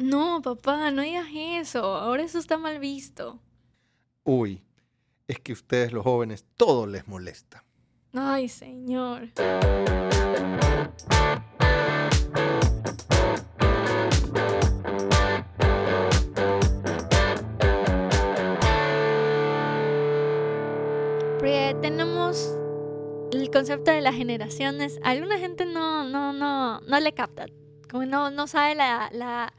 No, papá, no digas eso. Ahora eso está mal visto. Uy, es que ustedes los jóvenes todo les molesta. Ay, señor. Porque tenemos el concepto de las generaciones. A alguna gente no, no, no, no le capta. Como no, no sabe la, la,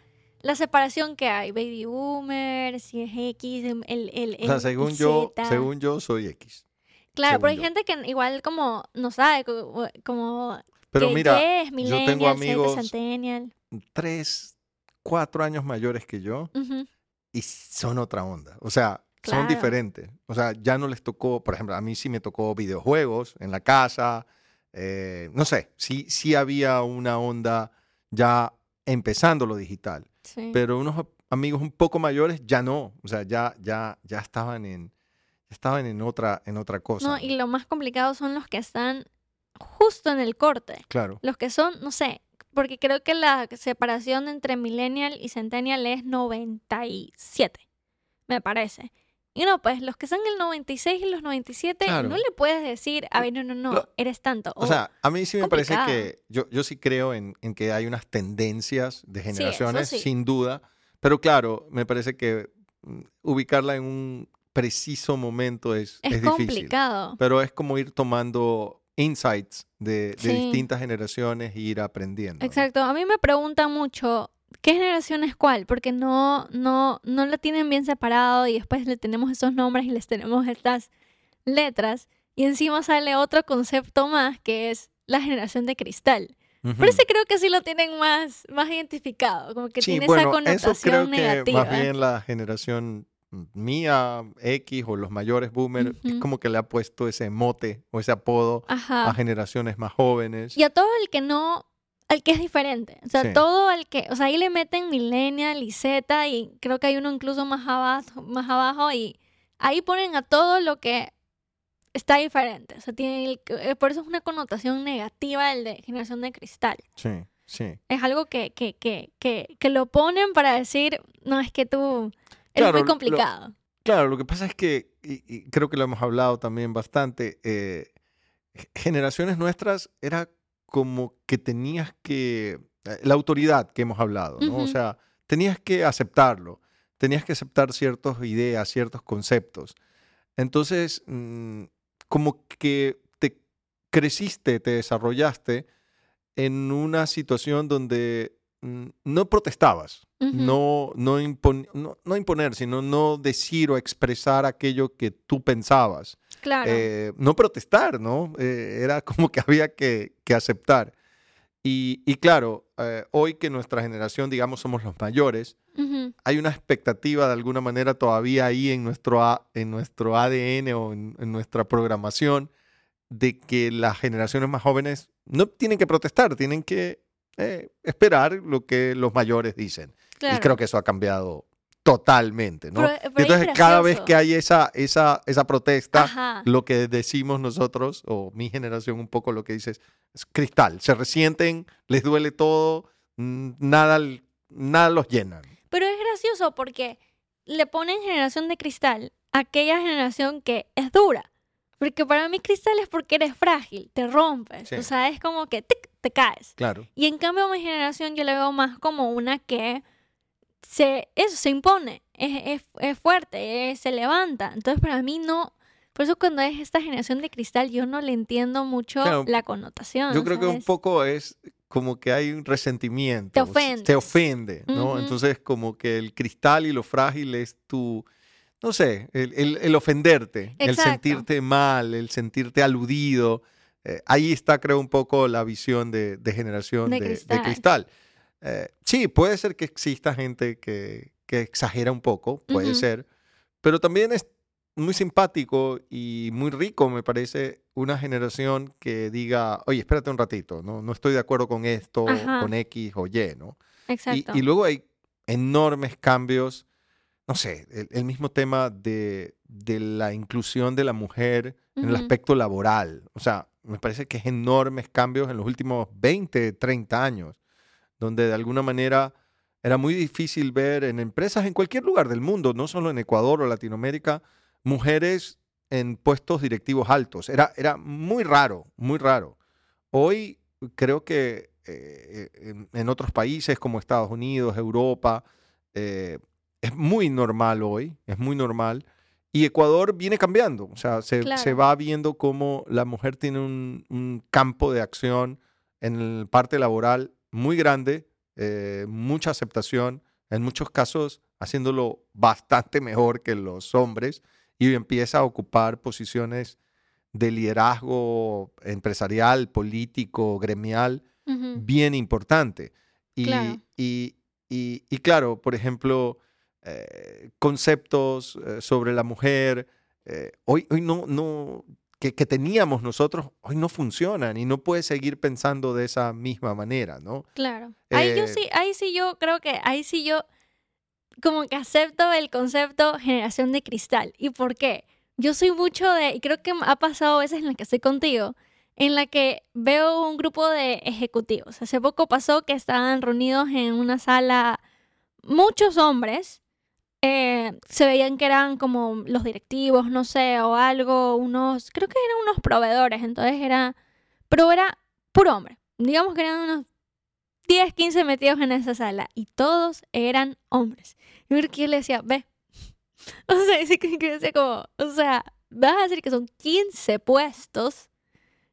la separación que hay. Baby boomer, si es X, el, el, el O sea, según yo, según yo soy X. Claro, pero hay yo. gente que igual como no sabe, co- como, Pero que mira, ¿qué es yo tengo amigos tres, cuatro años mayores que yo y son otra onda. O sea, Claro. son diferentes. O sea, ya no les tocó, por ejemplo, a mí sí me tocó videojuegos en la casa. eh, no sé, sí, sí había una onda ya empezando lo digital. Sí. Pero unos amigos un poco mayores ya no. O sea, ya, ya, ya estaban en, estaban en otra, en otra cosa. No, y lo más complicado son los que están justo en el corte. Claro. Los que son, no sé, porque creo que la separación entre millennial y centennial es 97, me parece. Y no, pues los que son el 96 y los 97, Claro. no le puedes decir, a ver, no, no, no, eres tanto. O sea, a mí sí me parece complicado. que yo, yo sí creo en, en que hay unas tendencias de generaciones, sí. sin duda, pero claro, me parece que mm, ubicarla en un preciso momento es, es, es difícil. complicado. Pero es como ir tomando insights de, de Sí. distintas generaciones e ir aprendiendo. ¿no? Exacto. A mí me preguntan mucho qué generación es cuál, porque no, no, no lo tienen bien separado y después le tenemos esos nombres y les tenemos estas letras. Y encima sale otro concepto más que es la generación de cristal. Ujú. Pero ese creo que sí lo tienen más, más identificado, como que Sí, tiene bueno, esa connotación eso creo negativa. que más bien la generación mía, X o los mayores boomer, es Ujú. como que le ha puesto ese mote o ese apodo a generaciones más jóvenes. Y a todo el que no, al que es diferente. O sea, Sí. todo el que, o sea, ahí le meten millennial y Z y creo que hay uno incluso más abajo, más abajo y ahí ponen a todo lo que está diferente. O sea, tiene el- eh, por eso es una connotación negativa el de generación de cristal. Sí, sí. Es algo que, que, que, que, que lo ponen para decir, no, es que tú eres Claro, muy lo- complicado. Claro, lo que pasa es que, y, y creo que lo hemos hablado también bastante, eh, ge- generaciones nuestras era como que tenías que, eh, la autoridad que hemos hablado, ¿no? O sea, tenías que aceptarlo, tenías que aceptar ciertas ideas, ciertos conceptos. Entonces, mm, como que te creciste, te desarrollaste en una situación donde mm, no protestabas, no, no, impon- no, no imponer, sino no decir o expresar aquello que tú pensabas. Claro. Eh, no protestar, ¿no? Eh, era como que había que, que aceptar. Y, y claro, eh, hoy que nuestra generación, digamos, somos los mayores, hay una expectativa de alguna manera todavía ahí en nuestro, A- en nuestro ADN o en, en nuestra programación de que las generaciones más jóvenes no tienen que protestar, tienen que eh, esperar lo que los mayores dicen. Claro. Y creo que eso ha cambiado totalmente, ¿no? Pero- pero Y es entonces cada vez que hay esa, esa, esa protesta, Ajá. lo que decimos nosotros, o mi generación un poco lo que dices, es cristal, se resienten, les duele todo, mm, nada, nada los llena. Pero es gracioso porque le ponen generación de cristal a aquella generación que es dura. Porque para mí cristal es porque eres frágil, te rompes. Sí. O sea, es como que tic, te caes. Claro. Y en cambio mi generación yo la veo más como una que se, eso, se impone, es, es- es fuerte, es- se levanta. Entonces para mí no... Por eso cuando es esta generación de cristal yo no le entiendo mucho Claro, la connotación. Yo creo que un poco es como que hay un resentimiento. Te s- Te ofende, ¿no? Entonces como que el cristal y lo frágil es tu, no sé, el, el- el ofenderte, el sentirte mal, el sentirte aludido. Eh, ahí está, creo, un poco la visión de, de generación De de, de cristal. Eh, sí, puede ser que exista gente que, que exagera un poco, puede ser, pero también es muy simpático y muy rico, me parece, una generación que diga, oye, espérate un ratito, no, no estoy de acuerdo con esto, Ajá. con X o Y, ¿no? Y, Exacto. y luego hay enormes cambios, no sé, el, el mismo tema de, de la inclusión de la mujer en el aspecto laboral. O sea, me parece que es enormes cambios en los últimos 20, 30 años, donde de alguna manera era muy difícil ver en empresas en cualquier lugar del mundo, no solo en Ecuador o Latinoamérica, mujeres en puestos directivos altos. Era, era muy raro, muy raro. Hoy creo que eh, en, en, otros países como Estados Unidos, Europa, eh, es muy normal hoy, es muy normal. Y Ecuador viene cambiando, o sea, se, Claro. se va viendo cómo la mujer tiene un, un campo de acción en la parte laboral muy grande, eh, mucha aceptación, en muchos casos haciéndolo bastante mejor que los hombres y empieza a ocupar posiciones de liderazgo empresarial, político, gremial, bien importante. Y Claro. y, y- y claro, por ejemplo, eh, conceptos eh, sobre la mujer, eh, hoy, hoy no, no que, que teníamos nosotros, hoy no funcionan y no puedes seguir pensando de esa misma manera, ¿no? Claro. Ahí yo Eh, sí, ahí sí yo creo que ahí sí yo como que acepto el concepto generación de cristal. ¿Y por qué? Yo soy mucho de, y creo que ha pasado veces en las que estoy contigo, en la que veo un grupo de ejecutivos. Hace poco pasó que estaban reunidos en una sala muchos hombres. Eh, se veían que eran como los directivos, no sé, o algo, unos, creo que eran unos proveedores, entonces era, pero era puro hombre. Digamos que eran unos 10, 15 metidos en esa sala y todos eran hombres. Y yo le decía, ve. O sea, sí que decía como, o sea, vas a decir que son 15 puestos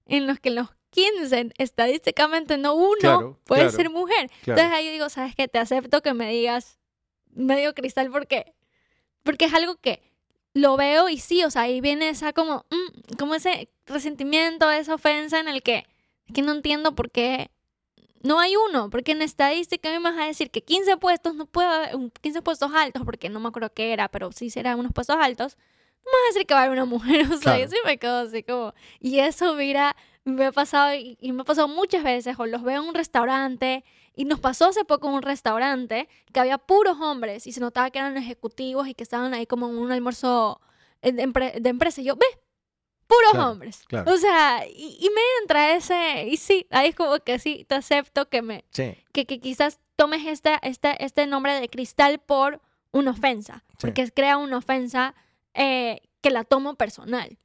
en los que los 15 estadísticamente no uno Claro, puede claro, ser mujer. claro. Entonces ahí yo digo, ¿sabes qué? Te acepto que me digas medio cristal porque porque es algo que lo veo y sí, o sea, ahí viene esa como mm, como ese resentimiento, esa ofensa en el que que no entiendo por qué no hay uno, porque en estadística me vas a decir que 15 puestos no puede haber, un- 15 puestos altos, porque no me acuerdo qué era, pero sí serán unos puestos altos, no me vas a decir que va a haber una mujer, o sea, yo Claro. sí me quedo así como, y eso, mira, me ha pasado, y, y me ha pasado muchas veces, o los veo en un restaurante, y nos pasó hace poco en un restaurante, que había puros hombres, y se notaba que eran ejecutivos y que estaban ahí como en un almuerzo de, empre- de empresa, y yo, ve, puros Claro, hombres. claro. O sea, y, y me entra ese, y sí, ahí es como que sí, te acepto que me, Sí, que, que quizás tomes este, este, este nombre de cristal por una ofensa, Sí. porque crea una ofensa eh, que la tomo personal.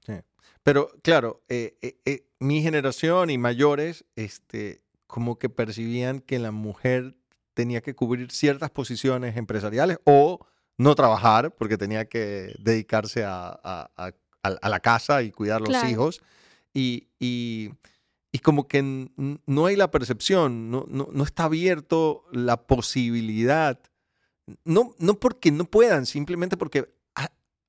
Pero claro, eh, eh, eh, mi generación y mayores, este, como que percibían que la mujer tenía que cubrir ciertas posiciones empresariales o no trabajar porque tenía que dedicarse a, a- a- a- a la casa y cuidar los Claro. hijos. Y, y- y como que no hay la percepción, no, no, no está abierto la posibilidad. No, no porque no puedan, simplemente porque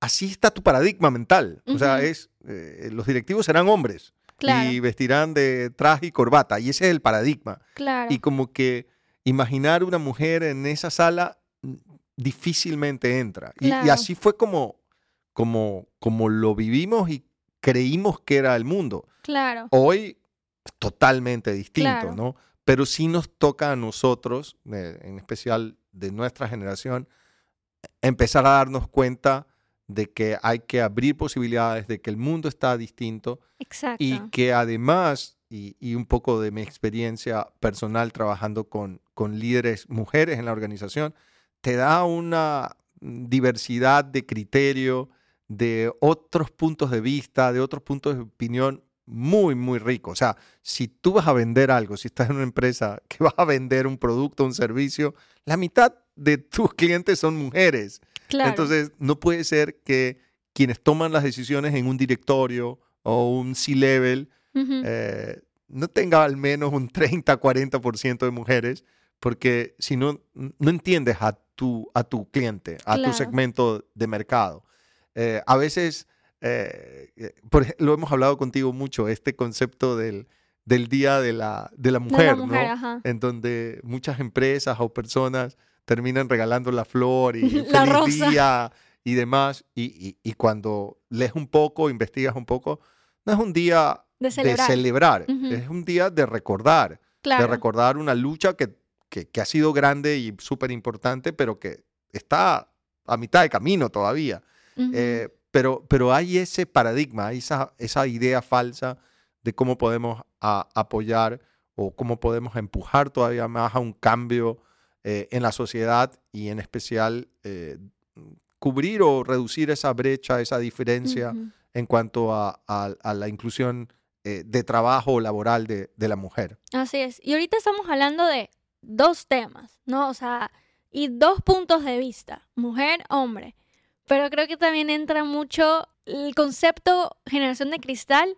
así está tu paradigma mental. O sea, es eh, los directivos serán hombres Claro, y vestirán de traje y corbata. Y ese es el paradigma. claro. Y como que imaginar una mujer en esa sala mm, difícilmente entra. Y- así fue como, como, como lo vivimos y creímos que era el mundo. Claro, Hoy es totalmente distinto, Claro. ¿no? Pero sí nos toca a nosotros, eh, en especial de nuestra generación, empezar a darnos cuenta de que hay que abrir posibilidades, de que el mundo está distinto exacto. y que además, y, y un poco de mi experiencia personal trabajando con, con líderes mujeres en la organización, te da una diversidad de criterio, de otros puntos de vista, de otros puntos de opinión muy, muy rico. O sea, si tú vas a vender algo, si estás en una empresa que vas a vender un producto, un servicio, la mitad de tus clientes son mujeres. claro. Entonces, no puede ser que quienes toman las decisiones en un directorio o un C-level eh, no tenga al menos un 30-40% de mujeres, porque si no, no entiendes a tu, a tu cliente, a Claro. tu segmento de mercado. Eh, a veces, eh, eh, por lo hemos hablado contigo mucho, este concepto del, del Día de la, de la de Mujer, la mujer, ¿no? ajá. en donde muchas empresas o personas terminan regalando la flor y La feliz rosa. día y demás. Y, y- y cuando lees un poco, investigas un poco, no es un día De de celebrar. celebrar, Ujú. es un día de recordar, de claro. recordar una lucha que, que- que ha sido grande y súper importante, pero que está a mitad de camino todavía. Ujú, Eh, pero, pero hay ese paradigma, hay esa, esa idea falsa de cómo podemos a- apoyar o cómo podemos empujar todavía más a un cambio eh, en la sociedad y en especial eh, cubrir o reducir esa brecha, esa diferencia en cuanto a, a- a la inclusión eh, de trabajo laboral de, de la mujer. Así es. Y ahorita estamos hablando de dos temas, ¿no? O sea, y dos puntos de vista, mujer, hombre. Pero creo que también entra mucho el concepto generación de cristal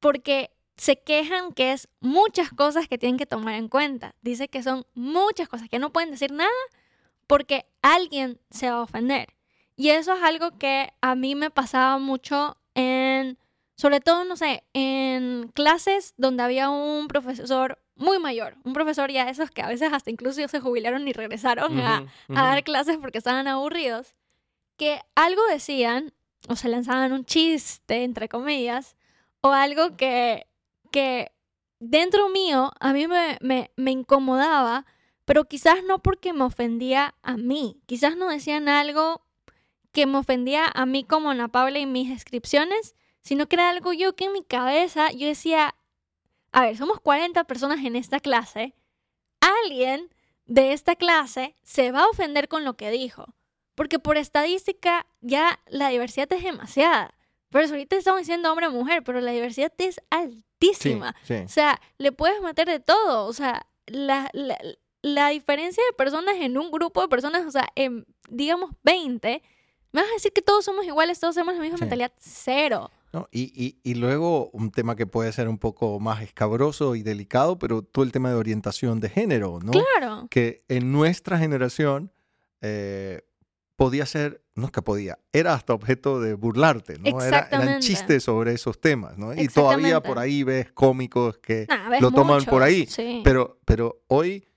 porque se quejan que es muchas cosas que tienen que tomar en cuenta. Dice que son muchas cosas, que no pueden decir nada porque alguien se va a ofender. Y eso es algo que a mí me pasaba mucho en, sobre todo, no sé, en clases donde había un profesor muy mayor, un profesor ya de esos que a veces hasta incluso se jubilaron y regresaron a, dar clases porque estaban aburridos, que algo decían o se lanzaban un chiste, entre comillas, o algo que, que dentro mío a mí me, me, me incomodaba, pero quizás no porque me ofendía a mí, quizás no decían algo que me ofendía a mí como Ana Paula y mis descripciones, sino que era algo yo que en mi cabeza yo decía, a ver, somos 40 personas en esta clase, alguien de esta clase se va a ofender con lo que dijo, porque por estadística ya la diversidad es demasiada. Por eso ahorita estamos diciendo hombre o mujer, pero la diversidad es Sí, altísima. sí. O sea, le puedes meter de todo. O sea, la, la, la diferencia de personas en un grupo de personas, o sea, en, digamos 20, me vas a decir que todos somos iguales, todos tenemos la misma Sí. mentalidad. Cero. ¿no? Y, y- y luego un tema que puede ser un poco más escabroso y delicado, pero todo el tema de orientación de género, ¿no? Claro. Que en nuestra generación eh, podía ser, no es que podía, era hasta objeto de burlarte, ¿no? Era- eran chistes sobre esos temas, ¿no? Y todavía por ahí ves cómicos que Nah, ves lo toman por ahí, Sí. Pero, pero hoy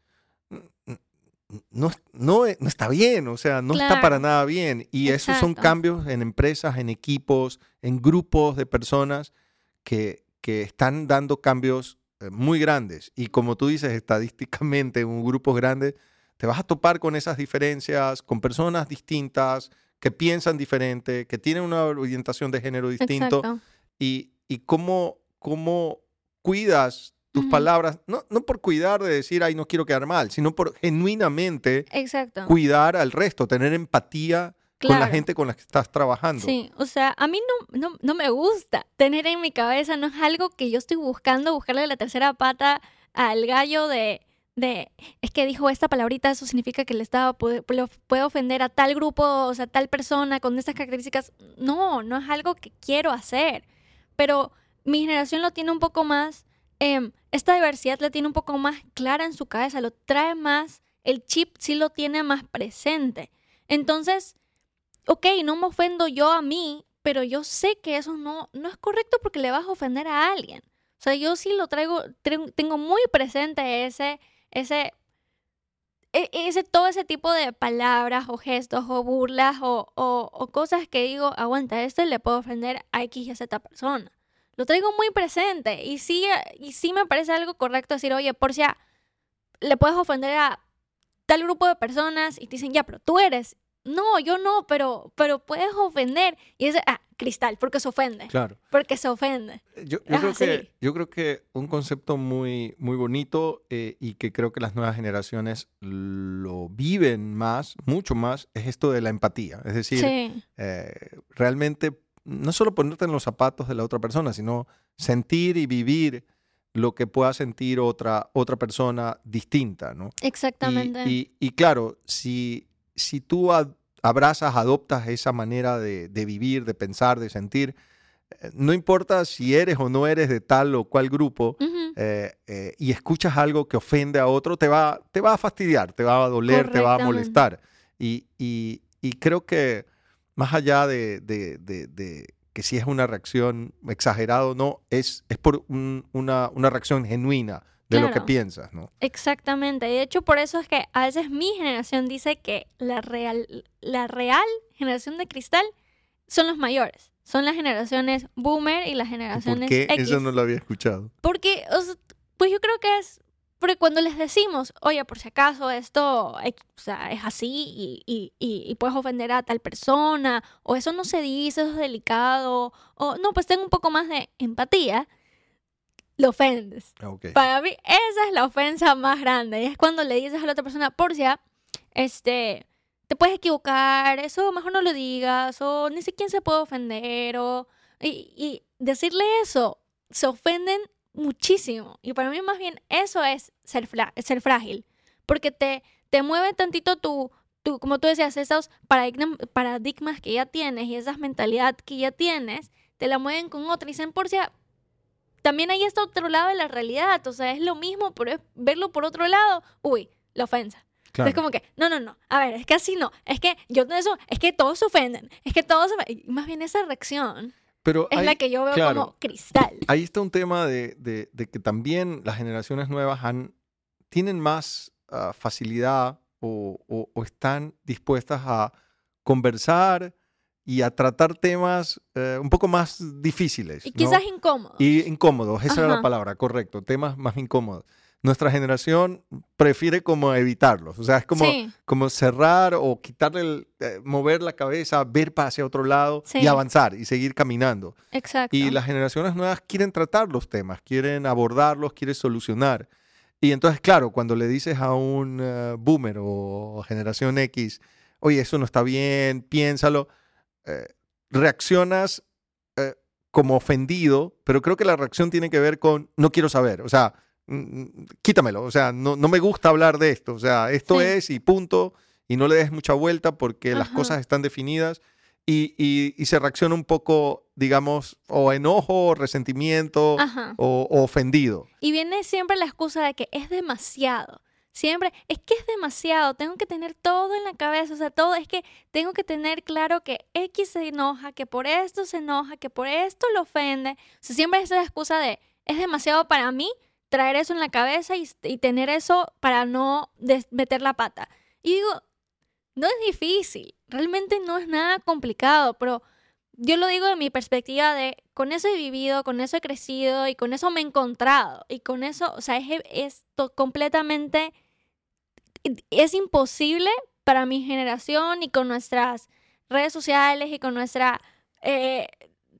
no, no, no está bien, o sea, no está para Claro. nada bien. Y esos son cambios en empresas, en equipos, en grupos de personas que, que están dando cambios eh, muy grandes. Y como tú dices, estadísticamente en grupos grandes, te vas a topar con esas diferencias, con personas distintas, que piensan diferente, que tienen una orientación de género distinto Exacto. y, y cómo, cómo cuidas tus palabras, no, no por cuidar de decir, ay, no quiero quedar mal, sino por genuinamente Exacto. cuidar al resto, tener empatía con la gente con la que estás trabajando. Sí, o sea, a mí no, no, no me gusta tener en mi cabeza, no es algo que yo estoy buscando, buscarle la tercera pata al gallo de, de es que dijo esta palabrita, eso significa que le estaba puede, ofender a tal grupo, o sea, tal persona con estas características. No, no es algo que quiero hacer. Pero mi generación lo tiene un poco más, em, esta diversidad la tiene un poco más clara en su cabeza, lo trae más, el chip sí lo tiene más presente. Entonces, ok, no me ofendo yo a mí, pero yo sé que eso no, no es correcto porque le vas a ofender a alguien. O sea, yo sí lo traigo, tengo muy presente ese, ese, e- ese, todo ese tipo de palabras o gestos o burlas o, o, cosas que digo, aguanta, esto le puedo ofender a X y a Z persona. Lo traigo muy presente y sí, y sí me parece algo correcto decir, oye, por si le puedes ofender a tal grupo de personas y te dicen, ya, pero tú eres. No, yo no, pero, pero puedes ofender. Y es, ah, cristal, porque se ofende. Claro. Porque se ofende. Yo, yo Es creo así. que, yo creo que un concepto muy, muy bonito eh, y que creo que las nuevas generaciones lo viven más, mucho más, es esto de la empatía. Es decir, Sí, eh, realmente no solo ponerte en los zapatos de la otra persona, sino sentir y vivir lo que pueda sentir otra, otra persona distinta, ¿no? Exactamente. Y, y claro, si, si tú a- abrazas, adoptas esa manera de, de vivir, de pensar, de sentir, eh, no importa si eres o no eres de tal o cual grupo, eh, eh, y escuchas algo que ofende a otro, te va, te va a fastidiar, te va a doler, te va a molestar. Y, y- y creo que más allá de, de- de- de que si es una reacción exagerada o no, es, es por un- una, una reacción genuina de lo que Claro. piensas, ¿no? Exactamente. De hecho, por eso es que a veces mi generación dice que la real, la real generación de cristal son los mayores. Son las generaciones boomer y las ¿Y ¿Por generaciones qué? X. Eso no lo había escuchado. Porque, o sea, pues yo creo que es porque cuando les decimos, oye, por si acaso esto o sea, es así y, y- y- puedes ofender a tal persona, o eso no se dice, eso es delicado, o no, pues tengo un poco más de empatía. Lo ofendes. Ok. Para mí, esa es la ofensa más grande. Y es cuando le dices a la otra persona, Porcia, este, te puedes equivocar, eso mejor no lo digas, o ni siquiera se puede ofender, o. Y, y decirle eso, se ofenden muchísimo. Y para mí, más bien, eso es ser, ser frágil. Porque te, te mueve tantito tu, tu, como tú decías, esos paradigmas, paradigmas que ya tienes y esas mentalidad que ya tienes, te la mueven con otra y dicen, Porcia, también ahí está otro lado de la realidad. O sea, es lo mismo, pero es verlo por otro lado. Uy, la ofensa. Claro. Es como que, no, no, no. A ver, es que así no. Es que yo eso, es que todos se ofenden. Es que todos se Más bien esa reacción Pero es hay- la que yo veo claro. como cristal. ahí está un tema de, de- de que también las generaciones nuevas han, tienen más ah, facilidad o, o- o están dispuestas a conversar y a tratar temas eh, un poco más difíciles. Y ¿no? quizás incómodo. Y incómodos, esa era la Ajá. palabra, correcto, temas más incómodos. Nuestra generación prefiere como evitarlos, o sea, es como, Sí, como cerrar o quitarle, el, eh, mover la cabeza, ver hacia otro lado y Sí. avanzar y seguir caminando. exacto. Y las generaciones nuevas quieren tratar los temas, quieren abordarlos, quieren solucionar. Y entonces, claro, cuando le dices a un eh, boomer o generación X, oye, eso no está bien, piénsalo, eh, reaccionas eh, como ofendido, pero creo que la reacción tiene que ver con no quiero saber, o sea, mm, mm, quítamelo, o sea, no, no me gusta hablar de esto, o sea, esto Sí. es y punto, y no le des mucha vuelta porque las cosas están definidas y, y- y se reacciona un poco, digamos, o enojo, o resentimiento, o, o ofendido. Y viene siempre la excusa de que es demasiado. Siempre, es que es demasiado, tengo que tener todo en la cabeza, o sea, todo es que tengo que tener claro que X se enoja, que por esto se enoja, que por esto lo ofende. O sea, siempre es esa excusa de, es demasiado para mí traer eso en la cabeza y, y tener eso para no meter la pata. Y digo, no es difícil, realmente no es nada complicado, pero yo lo digo de mi perspectiva de, con eso he vivido, con eso he crecido y con eso me he encontrado. Y con eso, o sea, es, es completamente, es imposible para mi generación y con nuestras redes sociales y con nuestra, eh,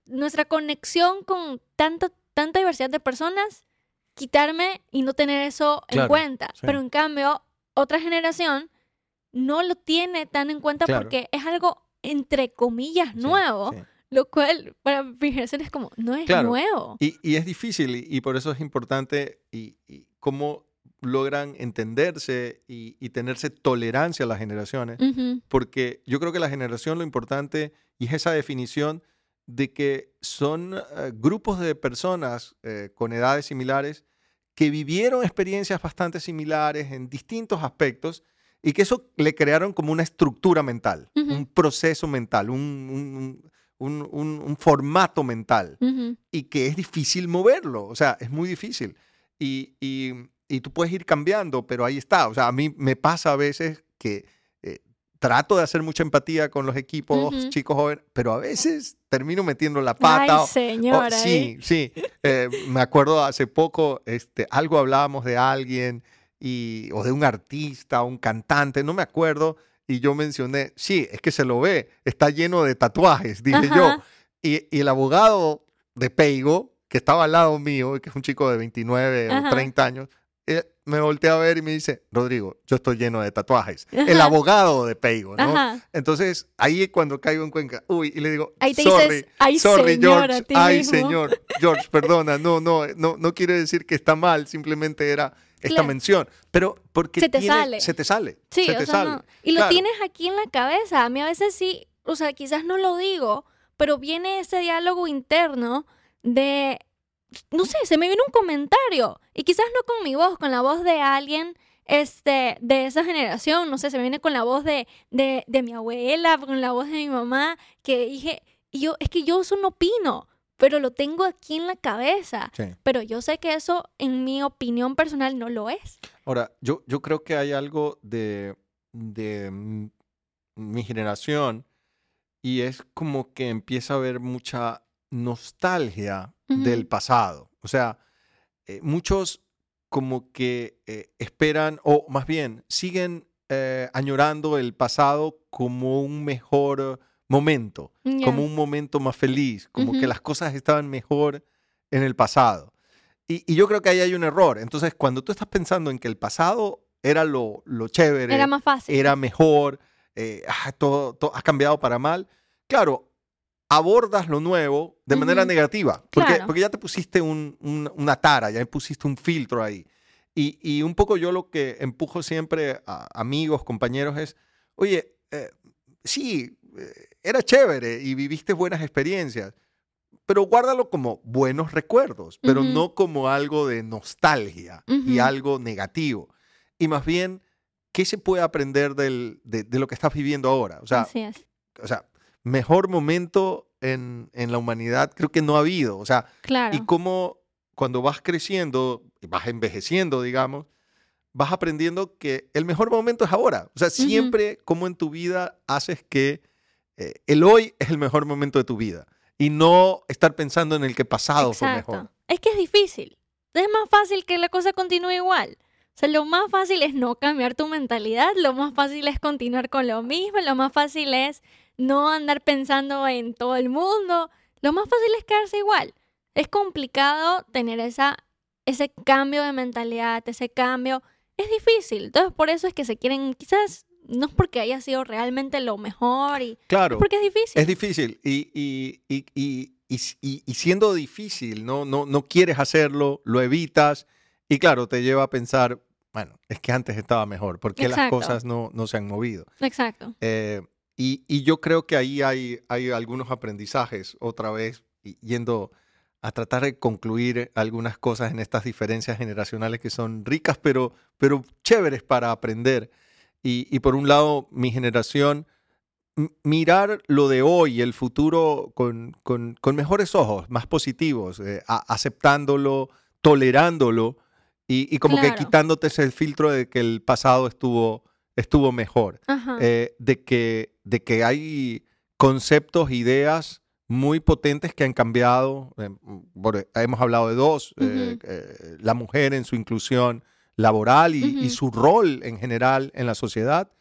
nuestra conexión con tanta, tanta diversidad de personas, quitarme y no tener eso en cuenta. sí. Pero en cambio, otra generación no lo tiene tan en cuenta Claro. porque es algo, entre comillas, Sí, nuevo. sí. Lo cual para generación es como, no es Claro. nuevo. Y, y es difícil y, y por eso es importante y, y cómo logran entenderse y, y tenerse tolerancia a las generaciones. Ujú, porque yo creo que la generación lo importante y es esa definición de que son eh, grupos de personas eh, con edades similares que vivieron experiencias bastante similares en distintos aspectos y que eso le crearon como una estructura mental, Ujú. un proceso mental, un, un- un- un- un formato mental y que es difícil moverlo, o sea, es muy difícil. Y, y- y tú puedes ir cambiando, pero ahí está. O sea, a mí me pasa a veces que eh, trato de hacer mucha empatía con los equipos Ujú. chicos jóvenes, pero a veces termino metiendo la pata. Ay, o- o- señora. Oh, sí, sí. Eh, me acuerdo hace poco, este, algo hablábamos de alguien y, o de un artista, un cantante, no me acuerdo, y yo mencioné, sí, es que se lo ve, está lleno de tatuajes, dije yo. Ajá. Y, y el abogado de Peigo, que estaba al lado mío, que es un chico de 29 Ajá. o 30 años, él me voltea a ver y me dice, Rodrigo, yo estoy lleno de tatuajes. El Ajá. abogado de Peigo, ¿no? Ajá. Entonces, ahí es cuando caigo en Cuenca. Uy, y le digo, Ahí te sorry, dices, ay, sorry, señora, George. Ay, mismo". señor. George, perdona. No, no, no, no quiere decir que está mal, simplemente era esta Claro. mención. Pero porque Se te tiene- sale. Se te sale. Sí, se te sale. no. Y lo Claro. tienes aquí en la cabeza. A mí a veces sí, o sea, quizás no lo digo, pero viene ese diálogo interno de, no sé, se me viene un comentario. Y quizás no con mi voz, con la voz de alguien este, de esa generación, no sé, se me viene con la voz de, de, de mi abuela, con la voz de mi mamá, que dije, y yo, es que yo eso no opino, pero lo tengo aquí en la cabeza. Sí. Pero yo sé que eso, en mi opinión personal, no lo es. Ahora, yo, yo creo que hay algo de, de mi generación y es como que empieza a haber mucha nostalgia del pasado. O sea, eh, muchos como que eh, esperan, o más bien, siguen eh, añorando el pasado como un mejor momento, como un momento más feliz, como que las cosas estaban mejor en el pasado. Y, y yo creo que ahí hay un error. Entonces, cuando tú estás pensando en que el pasado era lo, lo chévere, Era más fácil. era mejor, eh, ah, todo, todo ha cambiado para mal, claro, abordas lo nuevo de manera negativa, porque, Claro. porque ya te pusiste un- un- una tara, ya pusiste un filtro ahí. Y, y un poco yo lo que empujo siempre a amigos, compañeros es, oye, eh, sí, era chévere y viviste buenas experiencias, pero guárdalo como buenos recuerdos, pero no como algo de nostalgia y algo negativo. Y más bien, ¿qué se puede aprender del- de, de lo que estás viviendo ahora? O sea, Así es. o sea mejor momento en, en la humanidad creo que no ha habido. O sea, Claro. y cómo cuando vas creciendo vas envejeciendo, digamos, vas aprendiendo que el mejor momento es ahora. O sea, siempre como en tu vida haces que eh, el hoy es el mejor momento de tu vida y no estar pensando en el que pasado fue mejor. Es que es difícil. Es más fácil que la cosa continúe igual. O sea, lo más fácil es no cambiar tu mentalidad, lo más fácil es continuar con lo mismo, lo más fácil es no andar pensando en todo el mundo, lo más fácil es quedarse igual. Es complicado tener esa, ese cambio de mentalidad, ese cambio. Es difícil. Entonces, por eso es que se quieren, quizás no es porque haya sido realmente lo mejor, y, Claro. es porque es difícil. Es difícil y, y- y- y- siendo difícil, ¿no? No, no quieres hacerlo, lo evitas y claro, te lleva a pensar, bueno, es que antes estaba mejor, porque las cosas no, no se han movido? Exacto. Eh, y, y yo creo que ahí hay, hay algunos aprendizajes, otra vez, yendo a tratar de concluir algunas cosas en estas diferencias generacionales que son ricas, pero, pero chéveres para aprender. Y, y por un lado, mi generación, mirar lo de hoy, el futuro, con, con- con mejores ojos, más positivos, eh, a- aceptándolo, tolerándolo y, y como que quitándote ese filtro de que el pasado estuvo, estuvo mejor eh, de, que, de que hay conceptos, ideas muy potentes que han cambiado. eh, hemos hablado de dos, la mujer en su inclusión laboral y, y Ujú. su rol en general en la sociedad,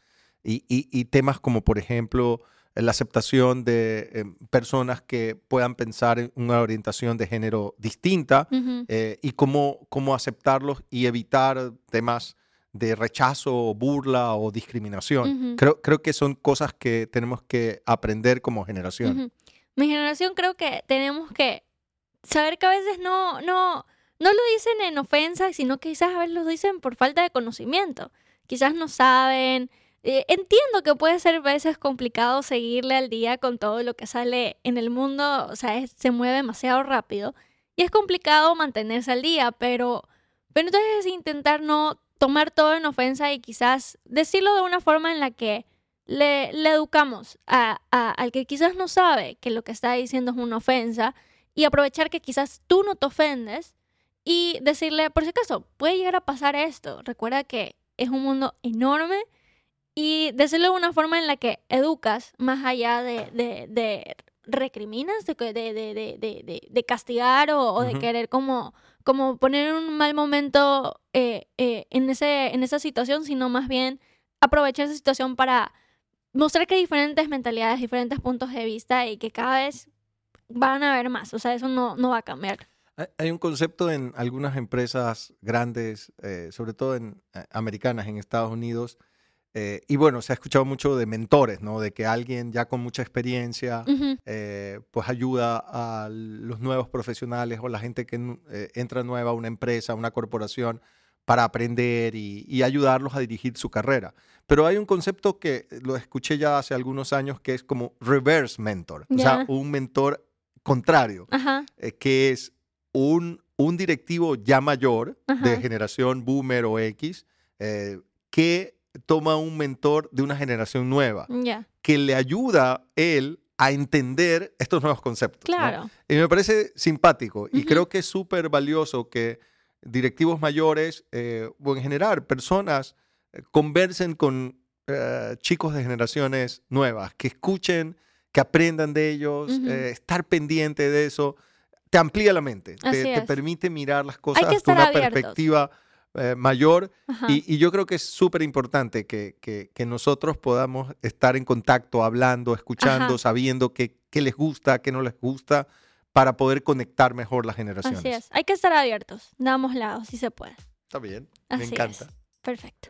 y, y- y temas como, por ejemplo, la aceptación de eh, personas que puedan pensar en una orientación de género distinta Ujú. eh, y cómo, cómo aceptarlos y evitar temas de rechazo, burla o discriminación. Ujú. creo, creo que son cosas que tenemos que aprender como generación. Ujú. Mi generación creo que tenemos que saber que a veces no, no, no lo dicen en ofensa, sino que quizás a veces lo dicen por falta de conocimiento. Quizás no saben. Eh, entiendo que puede ser a veces complicado seguirle al día con todo lo que sale en el mundo, o sea, se mueve demasiado rápido y es complicado mantenerse al día, pero, pero entonces es intentar no tomar todo en ofensa y quizás decirlo de una forma en la que le, le educamos a- a- al que quizás no sabe que lo que está diciendo es una ofensa y aprovechar que quizás tú no te ofendes y decirle, por si acaso, puede llegar a pasar esto. Recuerda que es un mundo enorme y decirlo de una forma en la que educas más allá de, de, de recriminas, de, de, de, de, de, de- de castigar o, o de Ujú. querer como, como poner un mal momento eh, eh, en, ese, en esa situación, sino más bien aprovechar esa situación para mostrar que hay diferentes mentalidades, diferentes puntos de vista y que cada vez van a haber más. O sea, eso no, no va a cambiar. Hay- un concepto en algunas empresas grandes, eh, sobre todo en eh, americanas, en Estados Unidos, eh, y bueno, se ha escuchado mucho de mentores, ¿no? De que alguien ya con mucha experiencia, Ujú, eh, pues ayuda a los nuevos profesionales o la gente que eh, entra nueva a una empresa, a una corporación, para aprender y, y ayudarlos a dirigir su carrera. Pero hay un concepto que lo escuché ya hace algunos años que es como reverse mentor, o sea, un mentor contrario, Ajá. eh, que es un, un directivo ya mayor de generación boomer o X eh, que toma un mentor de una generación nueva que le ayuda él a entender estos nuevos conceptos. Y me parece simpático y creo que es súper valioso que directivos mayores eh, o en general personas eh, conversen con eh, chicos de generaciones nuevas, que escuchen, que aprendan de ellos, estar pendiente de eso, te amplía la mente, te, permite mirar las cosas desde una abiertos. perspectiva eh, mayor y, y yo creo que es súper importante que, que- que nosotros podamos estar en contacto, hablando, escuchando, Ajá. sabiendo qué, les gusta, qué no les gusta, para poder conectar mejor las generaciones. Así es. Hay que estar abiertos. Damos lados, si se puede. Está bien, Así me es. encanta. Perfecto.